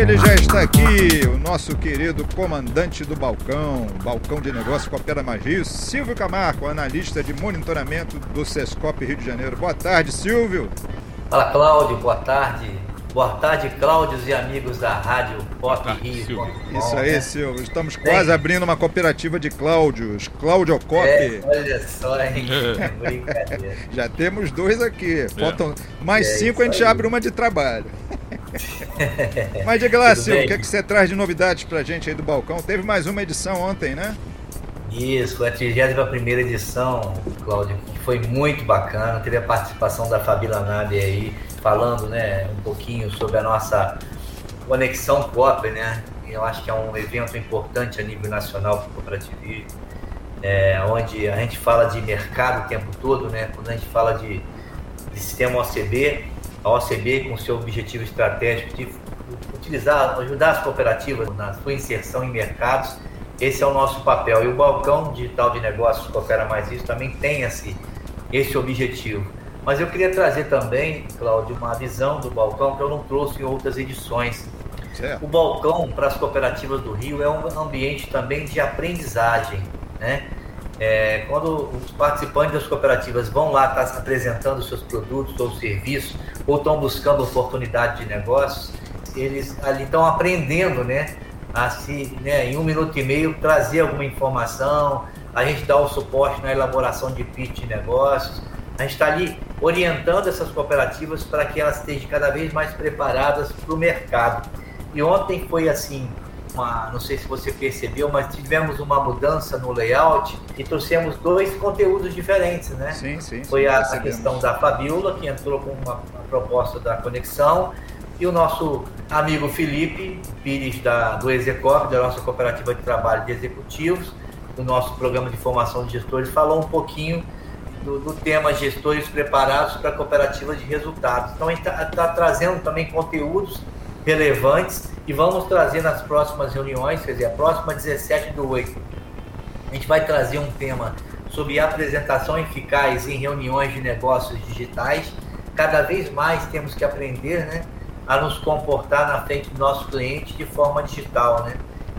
Ele já está aqui, o nosso querido comandante do balcão, balcão de negócios Coopera Mais Rio, Silvio Camargo, analista de monitoramento do Sescop Rio de Janeiro. Boa tarde, Silvio. Fala, Cláudio, boa tarde. Boa tarde, Cláudios e amigos da Rádio Pop Rio. Isso aí, Silvio. Estamos quase abrindo uma cooperativa de Cláudios, Cláudio Cop. É, olha só, hein? Brincadeira. Já temos dois aqui. Faltam mais é cinco, a gente aí. abre uma de trabalho. Mas diga lá, Silvio, o que, é que você traz de novidades pra gente aí do balcão? Teve mais uma edição ontem, né? Isso, a 31 edição, Cláudio, foi muito bacana. Teve a participação da Fabi Lanabe aí, falando né, um pouquinho sobre a nossa conexão COP, né? Eu acho que é um evento importante a nível nacional para o cooperativismo, é, onde a gente fala de mercado o tempo todo, né? Quando a gente fala de, de sistema OCB, a OCB com seu objetivo estratégico de utilizar, ajudar as cooperativas na sua inserção em mercados, esse é o nosso papel. E o balcão digital de negócios Coopera Mais Isso também tem esse, esse objetivo. Mas eu queria trazer também, Cláudio, uma visão do balcão que eu não trouxe em outras edições. Certo. O balcão para as cooperativas do Rio é um ambiente também de aprendizagem, né? É, quando os participantes das cooperativas vão lá estar tá apresentando seus produtos ou serviços, ou estão buscando oportunidade de negócios, eles ali estão aprendendo, né? A se, né, em um minuto e meio, trazer alguma informação, a gente dá o suporte na elaboração de pitch de negócios, a gente está ali orientando essas cooperativas para que elas estejam cada vez mais preparadas para o mercado. E ontem foi assim, uma, não sei se você percebeu, mas tivemos uma mudança no layout e trouxemos dois conteúdos diferentes, né? Sim, sim. Foi a, a, questão da Fabiola, que entrou com uma, uma, proposta da conexão, e o nosso amigo Felipe Pires, da, do Execop, da nossa cooperativa de trabalho de executivos, do nosso programa de formação de gestores, falou um pouquinho do, do tema gestores preparados para cooperativas de resultados. Então, a gente está tá trazendo também conteúdos relevantes e vamos trazer nas próximas reuniões, quer dizer, a próxima 17 do 8, a gente vai trazer um tema sobre apresentação eficaz em reuniões de negócios digitais. Cada vez mais temos que aprender né, a nos comportar na frente do nosso cliente de forma digital. Né?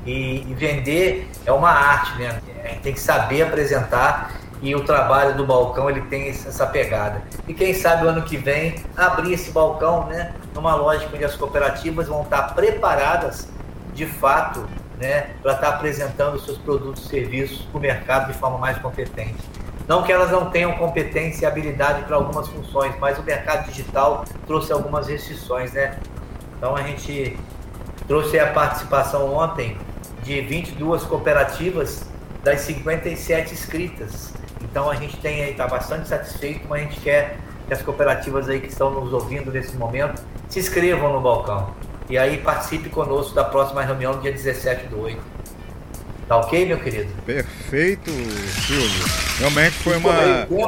E, e vender é uma arte, né? A gente tem que saber apresentar e o trabalho do balcão ele tem essa pegada. E quem sabe o ano que vem abrir esse balcão, né, numa lógica onde as cooperativas vão estar preparadas de fato, né, para estar apresentando seus produtos e serviços para o mercado de forma mais competente. Não que elas não tenham competência e habilidade para algumas funções, mas o mercado digital trouxe algumas restrições, né? Então a gente trouxe a participação ontem de 22 cooperativas das 57 inscritas. Então a gente tem aí, está bastante satisfeito, mas a gente quer que as cooperativas aí que estão nos ouvindo nesse momento se inscrevam no balcão. E aí participe conosco da próxima reunião dia 17 do 8. Tá ok, meu querido? Perfeito, Silvio. Realmente foi, uma,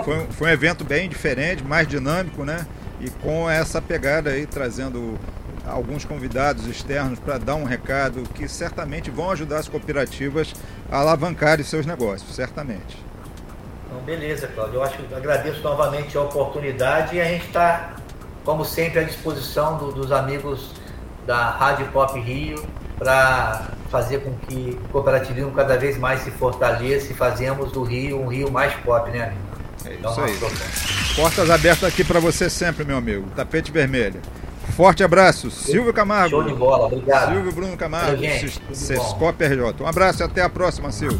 foi, foi um evento bem diferente, mais dinâmico, né? E com essa pegada aí, trazendo alguns convidados externos para dar um recado que certamente vão ajudar as cooperativas a alavancarem seus negócios, certamente. Então, beleza, Cláudio. Eu acho que agradeço novamente a oportunidade e a gente está, como sempre, à disposição do, dos amigos da Rádio Pop Rio para fazer com que o cooperativismo cada vez mais se fortaleça e fazemos do Rio um Rio mais pop, né, amigo? É então, isso aí. Portas abertas aqui para você sempre, meu amigo. Tapete vermelho. Forte abraço, Silvio Camargo. Show de bola, obrigado. Silvio Bruno Camargo, Sescop RJ. Um abraço e até a próxima, Silvio.